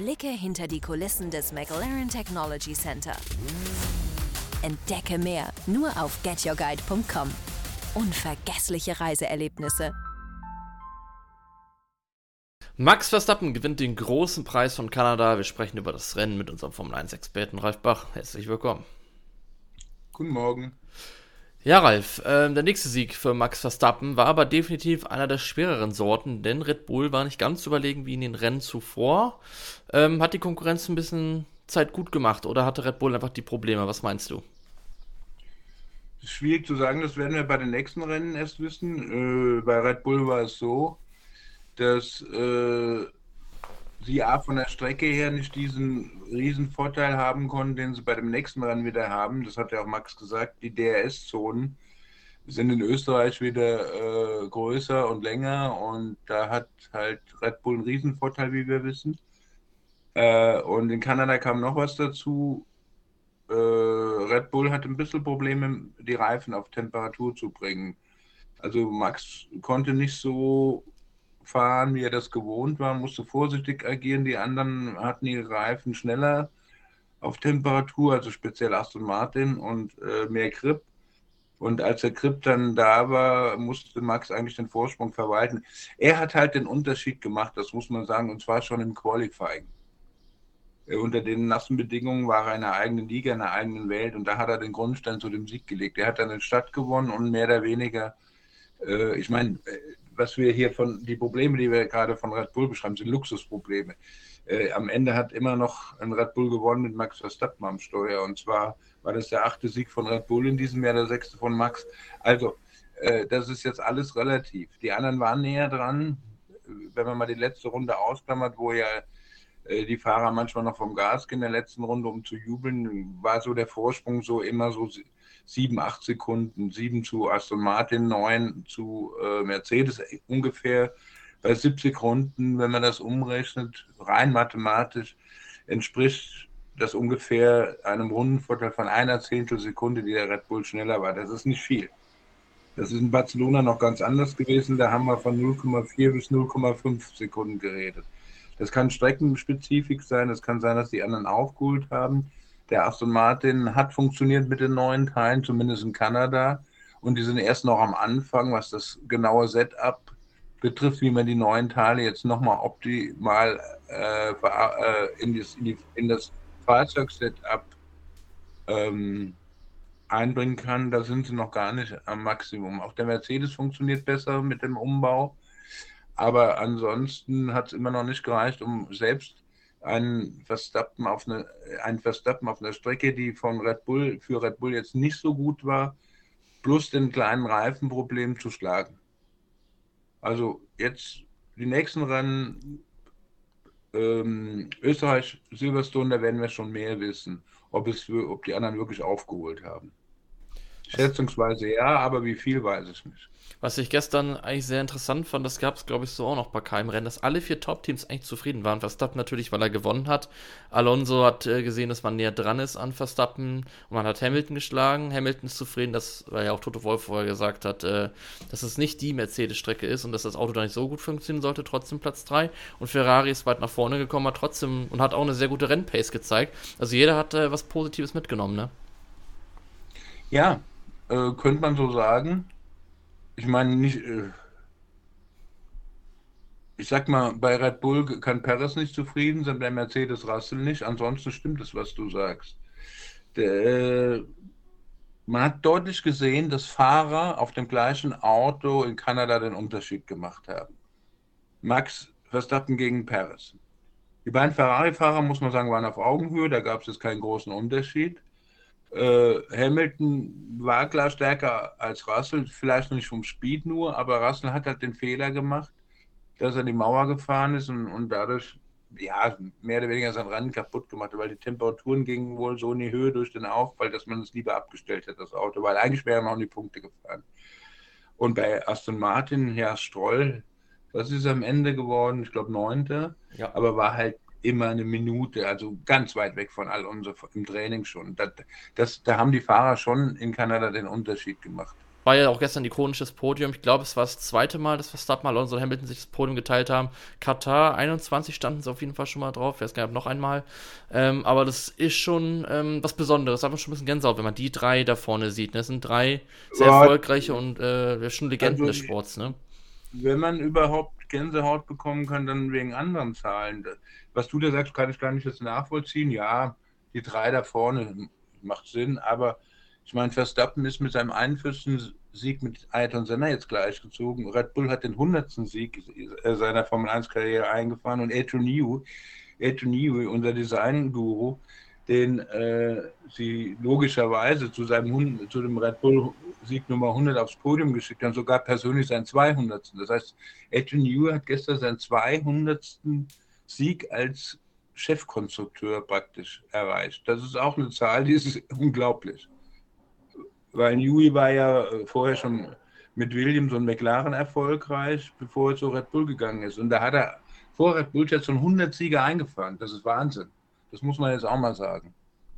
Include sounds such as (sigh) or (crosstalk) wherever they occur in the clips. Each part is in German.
Blicke hinter die Kulissen des McLaren Technology Center. Entdecke mehr nur auf getyourguide.com. Unvergessliche Reiseerlebnisse. Max Verstappen gewinnt den großen Preis von Kanada. Wir sprechen über das Rennen mit unserem Formel 1-Experten Ralf Bach. Herzlich willkommen. Guten Morgen. Ja, Ralf, äh, der nächste Sieg für Max Verstappen war aber definitiv einer der schwereren Sorten, denn Red Bull war nicht ganz überlegen wie in den Rennen zuvor. Ähm, hat die Konkurrenz ein bisschen Zeit gut gemacht oder hatte Red Bull einfach die Probleme? Was meinst du? Schwierig zu sagen, das werden wir bei den nächsten Rennen erst wissen. Äh, bei Red Bull war es so, dass äh, sie A von der Strecke her nicht diesen riesen Vorteil haben konnten, den sie bei dem nächsten Rennen wieder haben. Das hat ja auch Max gesagt, die DRS-Zonen sind in Österreich wieder äh, größer und länger und da hat halt Red Bull einen riesen Vorteil, wie wir wissen. Äh, und in Kanada kam noch was dazu. Äh, Red Bull hat ein bisschen Probleme, die Reifen auf Temperatur zu bringen. Also Max konnte nicht so fahren, wie er das gewohnt war, musste vorsichtig agieren. Die anderen hatten ihre Reifen schneller auf Temperatur, also speziell Aston Martin und äh, mehr Grip. Und als der Grip dann da war, musste Max eigentlich den Vorsprung verwalten. Er hat halt den Unterschied gemacht, das muss man sagen, und zwar schon im Qualifying. Äh, unter den nassen Bedingungen war er in einer eigenen Liga, in einer eigenen Welt und da hat er den Grundstein zu dem Sieg gelegt. Er hat dann eine Stadt gewonnen und mehr oder weniger, äh, ich meine, äh, was wir hier von, die Probleme, die wir gerade von Red Bull beschreiben, sind Luxusprobleme. Äh, am Ende hat immer noch ein Red Bull gewonnen mit Max Verstappen am Steuer. Und zwar war das der achte Sieg von Red Bull in diesem Jahr, der sechste von Max. Also, äh, das ist jetzt alles relativ. Die anderen waren näher dran. Wenn man mal die letzte Runde ausklammert, wo ja äh, die Fahrer manchmal noch vom Gas gehen in der letzten Runde, um zu jubeln, war so der Vorsprung so immer so sieben, acht Sekunden, sieben zu Aston Martin, neun zu äh, Mercedes, ungefähr bei 70 Runden, wenn man das umrechnet, rein mathematisch, entspricht das ungefähr einem Rundenvorteil von einer Zehntelsekunde, die der Red Bull schneller war. Das ist nicht viel. Das ist in Barcelona noch ganz anders gewesen. Da haben wir von 0,4 bis 0,5 Sekunden geredet. Das kann streckenspezifik sein. Es kann sein, dass die anderen aufgeholt haben. Der Aston Martin hat funktioniert mit den neuen Teilen, zumindest in Kanada. Und die sind erst noch am Anfang, was das genaue Setup betrifft, wie man die neuen Teile jetzt nochmal optimal äh, äh, in, das, in, das Fahrzeugsetup ähm, einbringen kann. Da sind sie noch gar nicht am Maximum. Auch der Mercedes funktioniert besser mit dem Umbau. Aber ansonsten hat es immer noch nicht gereicht, um selbst ein Verstappen auf eine, ein Verstappen auf einer Strecke, die von Red Bull für Red Bull jetzt nicht so gut war, plus den kleinen Reifenproblem zu schlagen. Also jetzt die nächsten Rennen, ähm, Österreich, Silverstone, da werden wir schon mehr wissen, ob, es ob die anderen wirklich aufgeholt haben. Schätzungsweise ja, aber wie viel weiß ich nicht. Was ich gestern eigentlich sehr interessant fand, das gab es, glaube ich, so auch noch bei keinem Rennen, dass alle vier Top-Teams eigentlich zufrieden waren. Verstappen natürlich, weil er gewonnen hat. Alonso hat äh, gesehen, dass man näher dran ist an Verstappen und man hat Hamilton geschlagen. Hamilton ist zufrieden, dass, weil ja auch Toto Wolf vorher gesagt hat, äh, dass es nicht die Mercedes-Strecke ist und dass das Auto da nicht so gut funktionieren sollte, trotzdem Platz 3. Und Ferrari ist weit nach vorne gekommen, hat trotzdem und hat auch eine sehr gute Rennpace gezeigt. Also jeder hat äh, was Positives mitgenommen, ne? Ja, äh, könnte man so sagen ich meine, nicht. Äh, ich sag mal, bei Red Bull kann Perez nicht zufrieden sein, bei Mercedes Russell nicht. Ansonsten stimmt es, was du sagst. Der, man hat deutlich gesehen, dass Fahrer auf dem gleichen Auto in Kanada den Unterschied gemacht haben. Max Verstappen gegen Perez. Die beiden Ferrari-Fahrer, muss man sagen, waren auf Augenhöhe, da gab es jetzt keinen großen Unterschied. Äh, Hamilton war klar stärker als Russell, vielleicht nicht vom Speed nur, aber Russell hat halt den Fehler gemacht, dass er die Mauer gefahren ist und, und dadurch ja, mehr oder weniger sein Rennen kaputt gemacht hat, weil die Temperaturen gingen wohl so in die Höhe durch den Aufprall, dass man es lieber abgestellt hat, das Auto, weil eigentlich wäre man auch in die Punkte gefahren. Und bei Aston Martin, ja, Stroll, was ist am Ende geworden? Ich glaube, neunter, ja. aber war halt immer eine Minute, also ganz weit weg von all unser im Training schon. Das, das, da haben die Fahrer schon in Kanada den Unterschied gemacht. war ja auch gestern ikonisches Podium. Ich glaube, es war das zweite Mal, dass Verstappen, Alonso und Hamilton sich das Podium geteilt haben. Katar 21 standen sie auf jeden Fall schon mal drauf. Weiß gar nicht, noch einmal. Ähm, aber das ist schon ähm, was Besonderes. Da hat man schon ein bisschen Gänsehaut, wenn man die drei da vorne sieht. Das sind drei sehr ja, erfolgreiche und äh, schon Legenden also, des Sports. Ne? Wenn man überhaupt Gänsehaut bekommen kann, dann wegen anderen Zahlen. Was du da sagst, kann ich gar nicht jetzt nachvollziehen. Ja, die drei da vorne macht Sinn, aber ich meine, Verstappen ist mit seinem 41. Sieg mit Ayrton Senna jetzt gleichgezogen. Red Bull hat den 100. Sieg seiner Formel 1-Karriere eingefahren und Newey, Adrian Newey unser Design-Guru, den äh, sie logischerweise zu, seinem, zu dem Red Bull-Sieg Nummer 100 aufs Podium geschickt haben, sogar persönlich seinen 200. Das heißt, Adrian Newey hat gestern seinen 200. Sieg als Chefkonstrukteur praktisch erreicht. Das ist auch eine Zahl, die ist (laughs) unglaublich weil Newey war ja äh, vorher schon mit Williams und McLaren erfolgreich, bevor er zu Red Bull gegangen ist. Und da hat er vor Red Bull jetzt schon 100 Siege eingefahren. Das ist Wahnsinn. Das muss man jetzt auch mal sagen.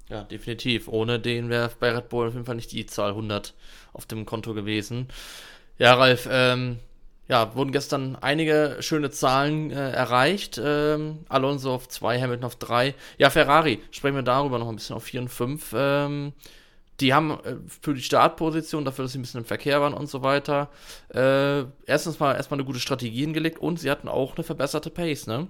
Ja, definitiv. Ohne den wäre bei Red Bull auf jeden Fall nicht die Zahl 100 auf dem Konto gewesen. Ja, Ralf, ähm, ja, wurden gestern einige schöne Zahlen äh, erreicht. Ähm, Alonso auf 2, Hamilton auf 3. Ja, Ferrari, sprechen wir darüber noch ein bisschen auf 4 und 5. Ähm, die haben äh, für die Startposition, dafür, dass sie ein bisschen im Verkehr waren und so weiter, äh, erstens mal erstmal eine gute Strategie hingelegt und sie hatten auch eine verbesserte Pace, ne?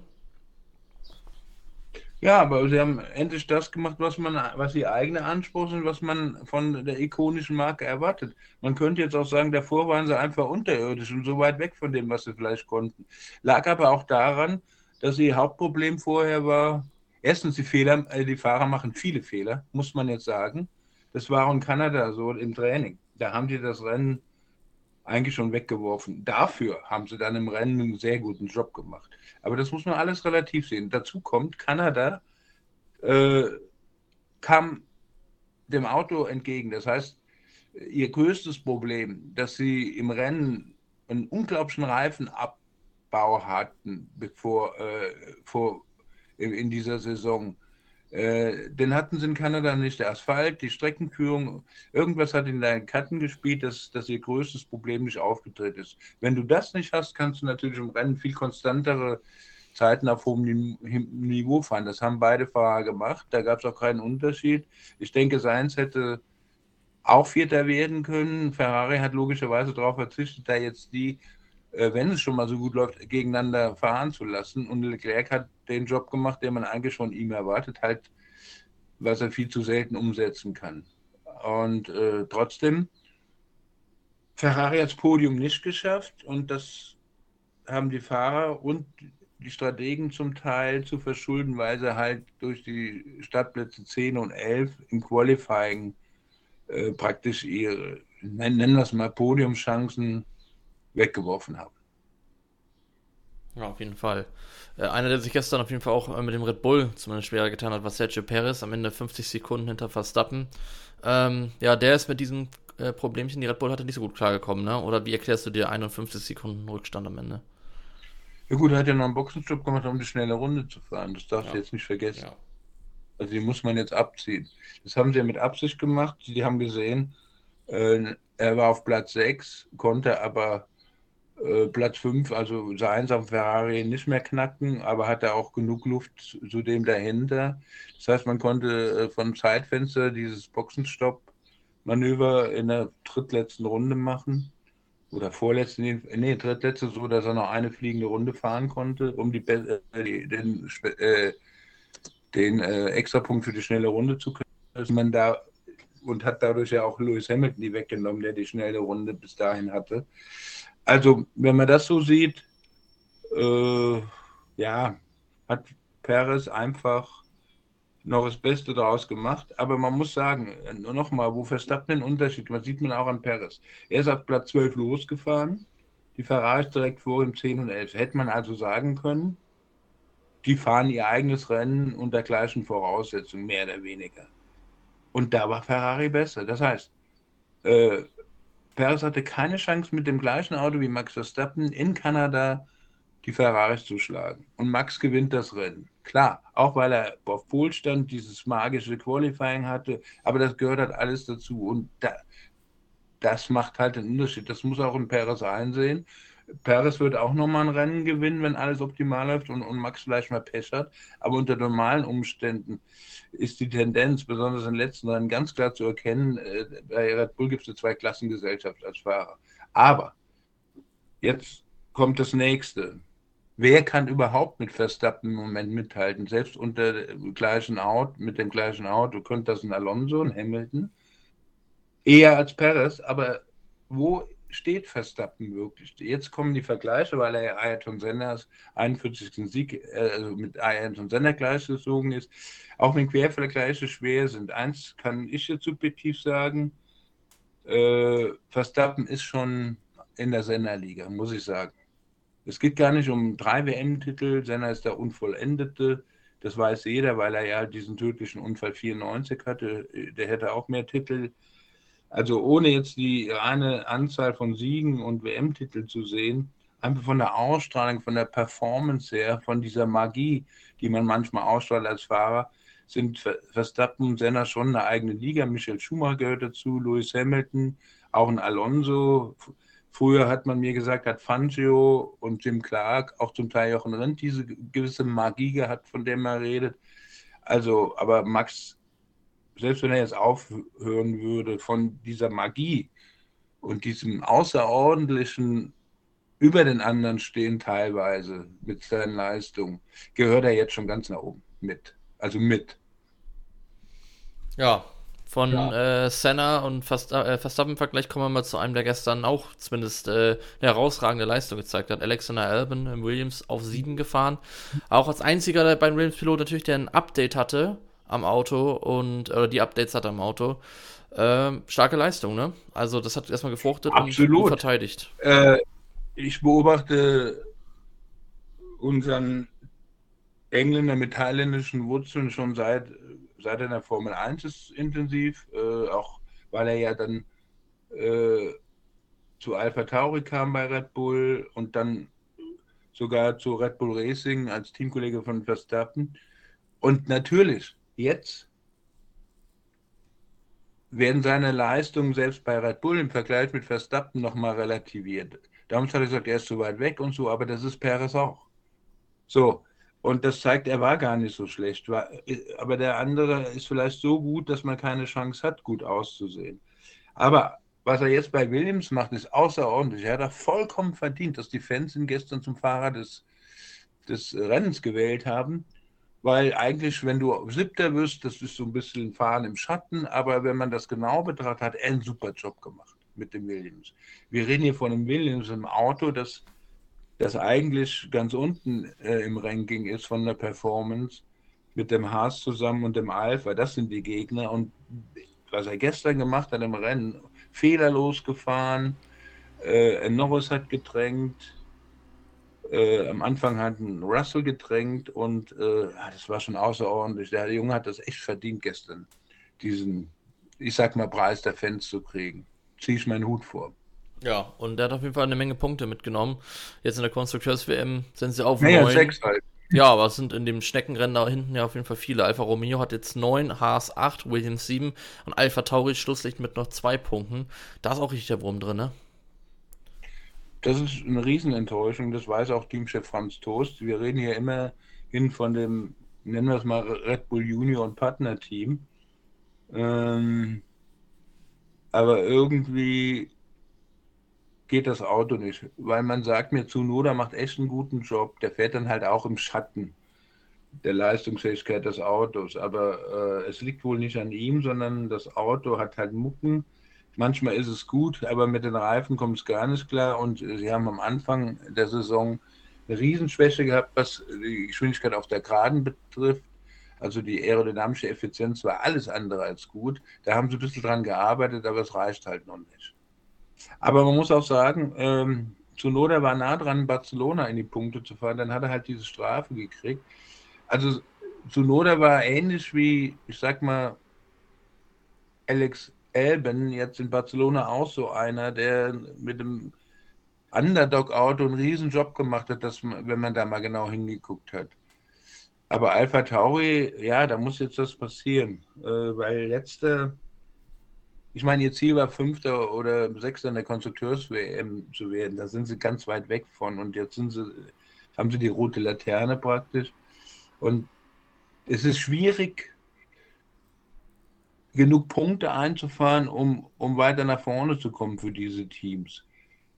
Ja, aber sie haben endlich das gemacht, was man, was ihr eigene Anspruch sind, was man von der ikonischen Marke erwartet. Man könnte jetzt auch sagen, davor waren sie einfach unterirdisch und so weit weg von dem, was sie vielleicht konnten. Lag aber auch daran, dass ihr Hauptproblem vorher war, erstens die Fehler, äh, die Fahrer machen viele Fehler, muss man jetzt sagen. Das war in Kanada so im Training. Da haben die das Rennen eigentlich schon weggeworfen. Dafür haben sie dann im Rennen einen sehr guten Job gemacht. Aber das muss man alles relativ sehen. Dazu kommt, Kanada äh, kam dem Auto entgegen. Das heißt, ihr größtes Problem, dass sie im Rennen einen unglaublichen Reifenabbau hatten, bevor äh, vor, in dieser Saison, äh, den hatten sie in Kanada nicht. Der Asphalt, die Streckenführung, irgendwas hat in deinen Karten gespielt, dass, dass ihr größtes Problem nicht aufgetreten ist. Wenn du das nicht hast, kannst du natürlich im Rennen viel konstantere Zeiten auf hohem Niveau fahren. Das haben beide Fahrer gemacht. Da gab es auch keinen Unterschied. Ich denke, Seins hätte auch Vierter werden können. Ferrari hat logischerweise darauf verzichtet, da jetzt die, wenn es schon mal so gut läuft, gegeneinander fahren zu lassen. Und Leclerc hat den Job gemacht, den man eigentlich von ihm erwartet, halt, was er viel zu selten umsetzen kann. Und äh, trotzdem, Ferrari hat das Podium nicht geschafft und das haben die Fahrer und die Strategen zum Teil zu verschulden, weil sie halt durch die Startplätze 10 und 11 im Qualifying äh, praktisch ihre, nennen wir es mal, Podiumchancen weggeworfen haben. Ja, auf jeden Fall. Äh, einer, der sich gestern auf jeden Fall auch äh, mit dem Red Bull zumindest schwerer getan hat, war Sergio Perez, am Ende 50 Sekunden hinter Verstappen. Ähm, ja, der ist mit diesem äh, Problemchen, die Red Bull hatte, nicht so gut klargekommen, ne? Oder wie erklärst du dir 51 Sekunden Rückstand am Ende? Ja gut, er hat ja noch einen Boxenstopp gemacht, um die schnelle Runde zu fahren. Das darfst ja. du jetzt nicht vergessen. Ja. Also die muss man jetzt abziehen. Das haben sie ja mit Absicht gemacht. Die haben gesehen, äh, er war auf Platz 6, konnte aber äh, Platz 5, also Seins auf Ferrari nicht mehr knacken, aber hatte auch genug Luft zu dem dahinter. Das heißt, man konnte äh, vom Zeitfenster dieses Boxenstopp-Manöver in der drittletzten Runde machen. Oder vorletzten, nee, drittletzte, so dass er noch eine fliegende Runde fahren konnte, um die, äh, den, äh, den äh, Extrapunkt für die schnelle Runde zu können. Man da und hat dadurch ja auch Lewis Hamilton die weggenommen, der die schnelle Runde bis dahin hatte. Also, wenn man das so sieht, äh, ja, hat Perez einfach noch das Beste daraus gemacht. Aber man muss sagen, nur nochmal, wo Verstappen den Unterschied, man sieht man auch an Perez. Er ist auf Platz 12 losgefahren, die Ferrari ist direkt vor ihm 10 und 11. Hätte man also sagen können, die fahren ihr eigenes Rennen unter gleichen Voraussetzungen, mehr oder weniger. Und da war Ferrari besser. Das heißt, äh, Perez hatte keine Chance mit dem gleichen Auto wie Max Verstappen in Kanada die Ferraris zu schlagen. Und Max gewinnt das Rennen. Klar, auch weil er auf Polstand dieses magische Qualifying hatte, aber das gehört halt alles dazu. Und da, das macht halt den Unterschied. Das muss auch ein Perez einsehen. Perez wird auch nochmal ein Rennen gewinnen, wenn alles optimal läuft und, und Max vielleicht mal Pech hat. Aber unter normalen Umständen ist die Tendenz, besonders in den letzten Rennen, ganz klar zu erkennen, äh, bei Red Bull gibt es eine Zweiklassengesellschaft als Fahrer. Aber jetzt kommt das nächste. Wer kann überhaupt mit Verstappen im Moment mithalten? Selbst unter dem gleichen Auto, mit dem gleichen Auto könnte das ein Alonso, ein Hamilton, eher als Perez, aber wo steht Verstappen wirklich? Jetzt kommen die Vergleiche, weil er Ayrton Senners 41. Sieg äh, also mit Ayrton Senna gleichgezogen ist. Auch wenn Quervergleiche schwer sind. Eins kann ich jetzt subjektiv sagen, äh, Verstappen ist schon in der Senna-Liga, muss ich sagen. Es geht gar nicht um drei WM-Titel, Senna ist der Unvollendete. Das weiß jeder, weil er ja diesen tödlichen Unfall 94 hatte. Der hätte auch mehr Titel also ohne jetzt die reine Anzahl von Siegen und WM-Titeln zu sehen, einfach von der Ausstrahlung, von der Performance her, von dieser Magie, die man manchmal ausstrahlt als Fahrer, sind Verstappen und Senna schon eine eigene Liga. Michael Schumacher gehört dazu, Lewis Hamilton, auch ein Alonso. Früher hat man mir gesagt, hat Fangio und Jim Clark, auch zum Teil Jochen Rindt, diese gewisse Magie gehabt, von der man redet. Also, aber Max selbst wenn er jetzt aufhören würde von dieser Magie und diesem außerordentlichen über den anderen stehen teilweise mit seinen Leistungen, gehört er jetzt schon ganz nach oben mit. Also mit. Ja, von ja. äh, Senna und äh, Verstappen-Vergleich kommen wir mal zu einem, der gestern auch zumindest äh, eine herausragende Leistung gezeigt hat. Alexander Albon im Williams auf 7 gefahren. Auch als einziger beim Williams-Pilot natürlich, der ein Update hatte am Auto und oder die Updates hat am Auto. Ähm, starke Leistung, ne? Also das hat erstmal gefruchtet Absolut. und verteidigt. Äh, ich beobachte unseren Engländer mit thailändischen Wurzeln schon seit, seit er in der Formel 1 ist intensiv, äh, auch weil er ja dann äh, zu Alpha Tauri kam bei Red Bull und dann sogar zu Red Bull Racing als Teamkollege von Verstappen. Und natürlich, Jetzt werden seine Leistungen selbst bei Red Bull im Vergleich mit Verstappen nochmal relativiert. Damals hat er gesagt, er ist zu weit weg und so, aber das ist Perez auch. So, und das zeigt, er war gar nicht so schlecht. aber der andere ist vielleicht so gut, dass man keine Chance hat, gut auszusehen. Aber was er jetzt bei Williams macht, ist außerordentlich. Er hat auch vollkommen verdient, dass die Fans ihn gestern zum Fahrer des, des Rennens gewählt haben weil eigentlich, wenn du Siebter wirst, das ist so ein bisschen Fahren im Schatten, aber wenn man das genau betrachtet, hat er einen super Job gemacht mit dem Williams. Wir reden hier von einem Williams im Auto, das, das eigentlich ganz unten äh, im Ranking ist von der Performance mit dem Haas zusammen und dem Alpha. Das sind die Gegner und was er gestern gemacht hat im Rennen, fehlerlos gefahren, äh, Norris hat gedrängt, äh, am Anfang hat ein Russell gedrängt und äh, das war schon außerordentlich. Der Junge hat das echt verdient gestern, diesen, ich sag mal, Preis der Fans zu kriegen. Ziehe ich meinen Hut vor. Ja, und der hat auf jeden Fall eine Menge Punkte mitgenommen. Jetzt in der Konstrukteurs-WM sind sie auf naja, neun. Sechs halt. Ja, aber es sind in dem Schneckenrennen da hinten ja auf jeden Fall viele. Alfa Romeo hat jetzt 9, Haas 8, Williams 7 und Alpha Tauri Schlusslicht mit noch zwei Punkten. Da ist auch richtig der Wurm drin, ne? Das ist eine Riesenenttäuschung, das weiß auch Teamchef Franz Toast. Wir reden hier immerhin von dem, nennen wir es mal Red Bull Junior und Partner Team. Ähm, aber irgendwie geht das Auto nicht, weil man sagt mir, Zunoda macht echt einen guten Job. Der fährt dann halt auch im Schatten der Leistungsfähigkeit des Autos. Aber äh, es liegt wohl nicht an ihm, sondern das Auto hat halt Mucken Manchmal ist es gut, aber mit den Reifen kommt es gar nicht klar. Und sie haben am Anfang der Saison eine Riesenschwäche gehabt, was die Geschwindigkeit auf der Geraden betrifft. Also die aerodynamische Effizienz war alles andere als gut. Da haben sie ein bisschen dran gearbeitet, aber es reicht halt noch nicht. Aber man muss auch sagen, ähm, Zunoda war nah dran, Barcelona in die Punkte zu fahren. Dann hat er halt diese Strafe gekriegt. Also Zunoda war ähnlich wie, ich sag mal, Alex Elben jetzt in Barcelona auch so einer, der mit dem Underdog-Auto einen riesen Job gemacht hat, dass wenn man da mal genau hingeguckt hat. Aber Alpha Tauri, ja, da muss jetzt was passieren, äh, weil letzte Ich meine, ihr Ziel war Fünfter oder Sechster in der Konstrukteurs-WM zu werden. Da sind sie ganz weit weg von. Und jetzt sind sie, haben sie die rote Laterne praktisch. Und es ist schwierig, genug Punkte einzufahren, um, um weiter nach vorne zu kommen für diese Teams.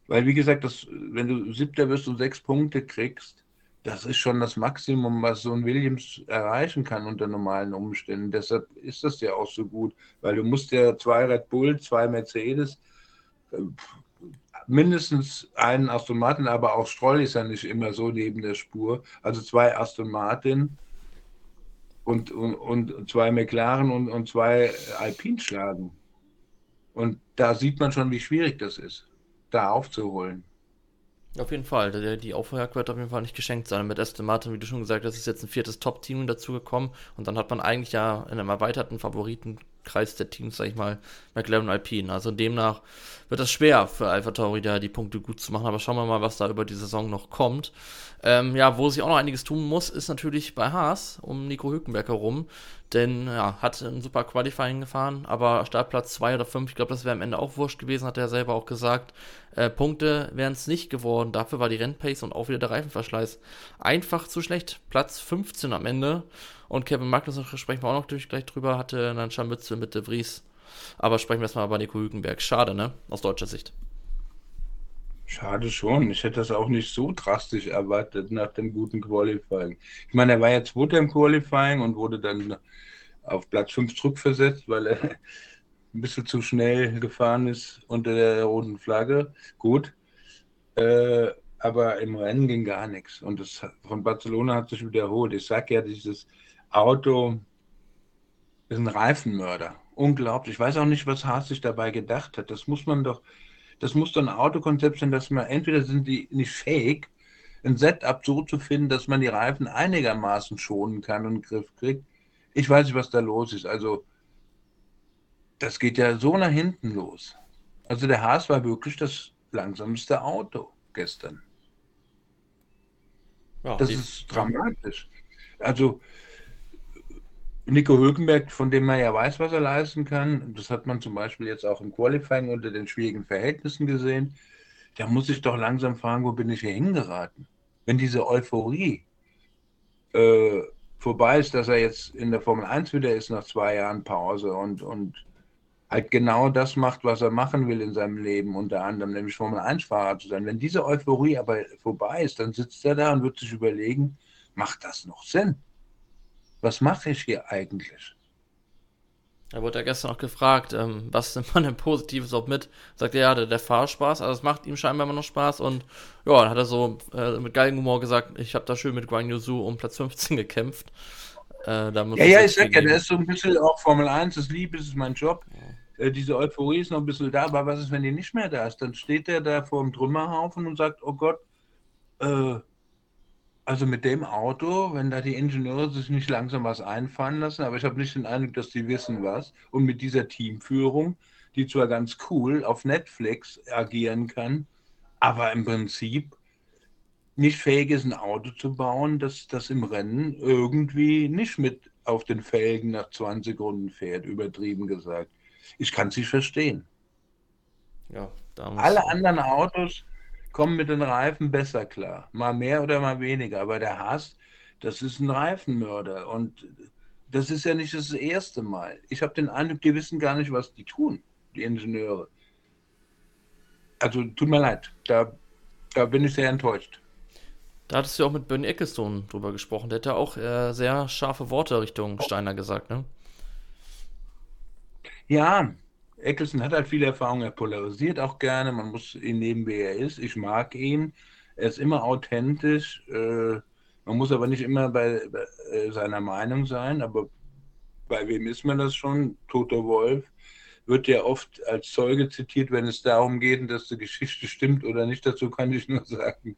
Weil, wie gesagt, das, wenn du siebter wirst und sechs Punkte kriegst, das ist schon das Maximum, was so ein Williams erreichen kann unter normalen Umständen. Deshalb ist das ja auch so gut, weil du musst ja zwei Red Bull, zwei Mercedes, äh, mindestens einen Aston Martin, aber auch Stroll ist ja nicht immer so neben der Spur. Also zwei Aston Martin und, und, und zwei McLaren und, und zwei Alpine schlagen. Und da sieht man schon, wie schwierig das ist, da aufzuholen. Auf jeden Fall. Die, Aufholjagd wird auf jeden Fall nicht geschenkt sein. Mit Aston Martin, wie du schon gesagt hast, ist jetzt ein viertes Top-Team dazugekommen. Und dann hat man eigentlich ja in einem erweiterten Favoritenkreis der Teams, sag ich mal, McLaren Alpine. Also demnach wird es schwer für Alpha Tauri da die Punkte gut zu machen. Aber schauen wir mal, was da über die Saison noch kommt. Ähm, ja, wo sich auch noch einiges tun muss, ist natürlich bei Haas um Nico Hülkenberg herum. Denn ja, hat ein super Qualifying gefahren, aber Startplatz 2 oder 5, ich glaube, das wäre am Ende auch wurscht gewesen, hat er selber auch gesagt. Äh, Punkte wären es nicht geworden. Dafür war die Rennpace und auch wieder der Reifenverschleiß einfach zu schlecht. Platz 15 am Ende. Und Kevin Magnussen, sprechen wir auch noch durch, gleich drüber, hatte dann Scharmützel mit De Vries. Aber sprechen wir erstmal über Nico Hülkenberg. Schade, ne? Aus deutscher Sicht. Schade schon. Ich hätte das auch nicht so drastisch erwartet nach dem guten Qualifying. Ich meine, er war jetzt Zweiter im Qualifying und wurde dann auf Platz 5 zurückversetzt, weil er ein bisschen zu schnell gefahren ist unter der roten Flagge. Gut. Äh, aber im Rennen ging gar nichts. Und das von Barcelona hat sich wiederholt. Ich sage ja, dieses Auto ist ein Reifenmörder. Unglaublich. Ich weiß auch nicht, was Haas sich dabei gedacht hat. Das muss man doch das muss dann ein Autokonzept sein, dass man entweder sind die nicht fähig, ein Setup so zu finden, dass man die Reifen einigermaßen schonen kann und einen Griff kriegt. Ich weiß nicht, was da los ist. Also, das geht ja so nach hinten los. Also, der Haas war wirklich das langsamste Auto gestern. Ja, das ist dramatisch. Also, Nico Hülkenberg, von dem man ja weiß, was er leisten kann, das hat man zum Beispiel jetzt auch im Qualifying unter den schwierigen Verhältnissen gesehen, der muss sich doch langsam fragen, wo bin ich hier hingeraten? Wenn diese Euphorie äh, vorbei ist, dass er jetzt in der Formel 1 wieder ist nach zwei Jahren Pause und, und halt genau das macht, was er machen will in seinem Leben, unter anderem nämlich Formel 1-Fahrer zu sein. Wenn diese Euphorie aber vorbei ist, dann sitzt er da und wird sich überlegen, macht das noch Sinn? Was mache ich hier eigentlich? Er wurde ja gestern auch gefragt, ähm, was nimmt man denn Positives auch mit? Sagt er, ja, der, der Fahrspaß, also es macht ihm scheinbar immer noch Spaß und ja, dann hat er so äh, mit Humor gesagt, ich habe da schön mit Guan Yuzu um Platz 15 gekämpft. Äh, ja, ja, ich sag ja, der ist so ein bisschen auch Formel 1, das Liebe, ist mein Job. Ja. Äh, diese Euphorie ist noch ein bisschen da, aber was ist, wenn die nicht mehr da ist? Dann steht er da vor dem Trümmerhaufen und sagt, oh Gott, äh, also mit dem Auto, wenn da die Ingenieure sich nicht langsam was einfallen lassen, aber ich habe nicht den Eindruck, dass die wissen was. Und mit dieser Teamführung, die zwar ganz cool auf Netflix agieren kann, aber im Prinzip nicht fähig ist, ein Auto zu bauen, das, das im Rennen irgendwie nicht mit auf den Felgen nach 20 Runden fährt, übertrieben gesagt. Ich kann es nicht verstehen. Ja, Alle anderen Autos kommen mit den Reifen besser klar. Mal mehr oder mal weniger. Aber der Haas, das ist ein Reifenmörder. Und das ist ja nicht das erste Mal. Ich habe den Eindruck, die wissen gar nicht, was die tun, die Ingenieure. Also tut mir leid, da, da bin ich sehr enttäuscht. Da hattest du auch mit Bernie Ecclestone drüber gesprochen. Der hat ja auch äh, sehr scharfe Worte Richtung Steiner gesagt, ne? Ja, Eccleston hat halt viel Erfahrung, er polarisiert auch gerne, man muss ihn nehmen, wie er ist. Ich mag ihn, er ist immer authentisch, äh, man muss aber nicht immer bei, bei äh, seiner Meinung sein, aber bei wem ist man das schon? Toto Wolf wird ja oft als Zeuge zitiert, wenn es darum geht, dass die Geschichte stimmt oder nicht. Dazu kann ich nur sagen,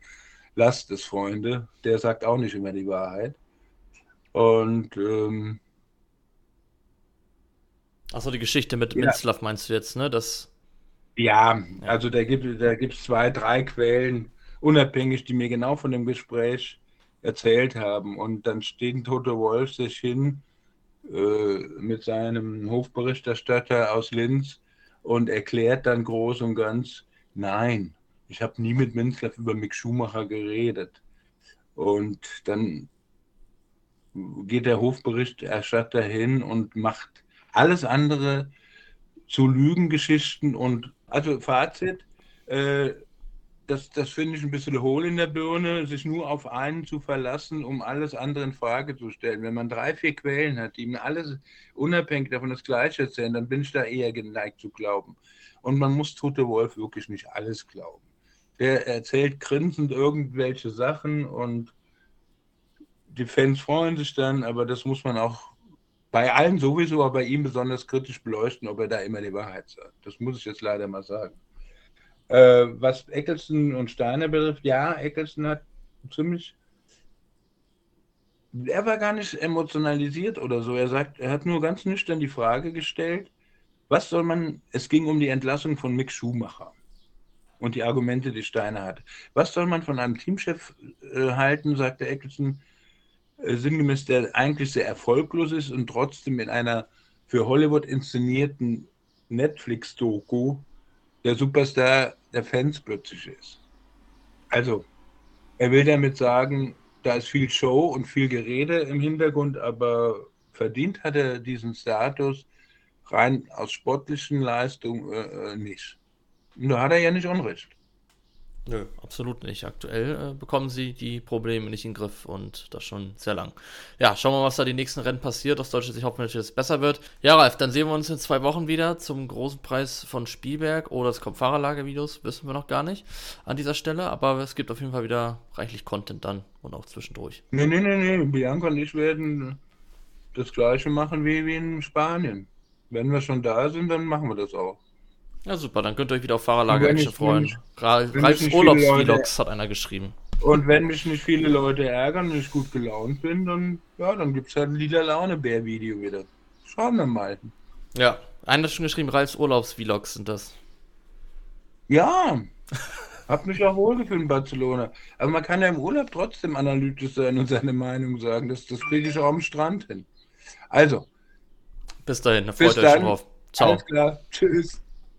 lasst es, Freunde. Der sagt auch nicht immer die Wahrheit. Und ähm, Achso, die Geschichte mit ja. Mitzlaff meinst du jetzt, ne? Das... Ja, ja, also da gibt da es zwei, drei Quellen, unabhängig, die mir genau von dem Gespräch erzählt haben. Und dann steht Toto Wolf sich hin äh, mit seinem Hofberichterstatter aus Linz und erklärt dann groß und ganz, nein, ich habe nie mit Minzlaff über Mick Schumacher geredet. Und dann geht der Hofberichterstatter hin und macht alles andere zu Lügengeschichten und also Fazit, äh, das, das finde ich ein bisschen hohl in der Birne, sich nur auf einen zu verlassen, um alles andere in Frage zu stellen. Wenn man drei, vier Quellen hat, die mir alles unabhängig davon das Gleiche erzählen, dann bin ich da eher geneigt zu glauben. Und man muss Tote Wolf wirklich nicht alles glauben. Der erzählt grinsend irgendwelche Sachen und die Fans freuen sich dann, aber das muss man auch bei allen sowieso, aber bei ihm besonders kritisch beleuchten, ob er da immer die Wahrheit sagt. Das muss ich jetzt leider mal sagen. Äh, was Eccleston und Steiner betrifft, ja, Eccleston hat ziemlich. Er war gar nicht emotionalisiert oder so. Er sagt, er hat nur ganz nüchtern die Frage gestellt, was soll man, es ging um die Entlassung von Mick Schumacher und die Argumente, die Steiner hat. Was soll man von einem Teamchef äh, halten, sagte Eccleston, sinngemäß, der eigentlich sehr erfolglos ist und trotzdem in einer für Hollywood inszenierten Netflix-Doku der Superstar der Fans plötzlich ist. Also, er will damit sagen, da ist viel Show und viel Gerede im Hintergrund, aber verdient hat er diesen Status rein aus sportlichen Leistungen äh, äh, nicht. Und da hat er ja nicht Unrecht. Nö, absolut nicht. Aktuell äh, bekommen sie die Probleme nicht in den Griff und das schon sehr lang. Ja, schauen wir mal, was da die nächsten Rennen passiert. Aus Deutschland sich hoffentlich, dass es besser wird. Ja, Ralf, dann sehen wir uns in zwei Wochen wieder zum großen Preis von Spielberg oder es kommt Fahrerlager-Videos, wissen wir noch gar nicht an dieser Stelle, aber es gibt auf jeden Fall wieder reichlich Content dann und auch zwischendurch. Nee, nee, nee, nee. Bianca und ich werden das gleiche machen wie, wie in Spanien. Wenn wir schon da sind, dann machen wir das auch. Ja, super, dann könnt ihr euch wieder auf Fahrerlager freuen. Ralfs Urlaubsvlogs hat einer geschrieben. Und wenn mich nicht viele Leute ärgern und ich gut gelaunt bin, dann, ja, dann gibt es halt ein lila Laune-Bär-Video wieder. Schauen wir mal. Ja, einer hat schon geschrieben, Ralfs Urlaubsvlogs sind das. Ja, (laughs) hab mich auch wohlgefühlt in Barcelona. Aber man kann ja im Urlaub trotzdem analytisch sein und seine Meinung sagen. Das, das kriege ich auch am Strand hin. Also. Bis dahin, da freut euch schon drauf. Ciao. Alles klar. Tschüss.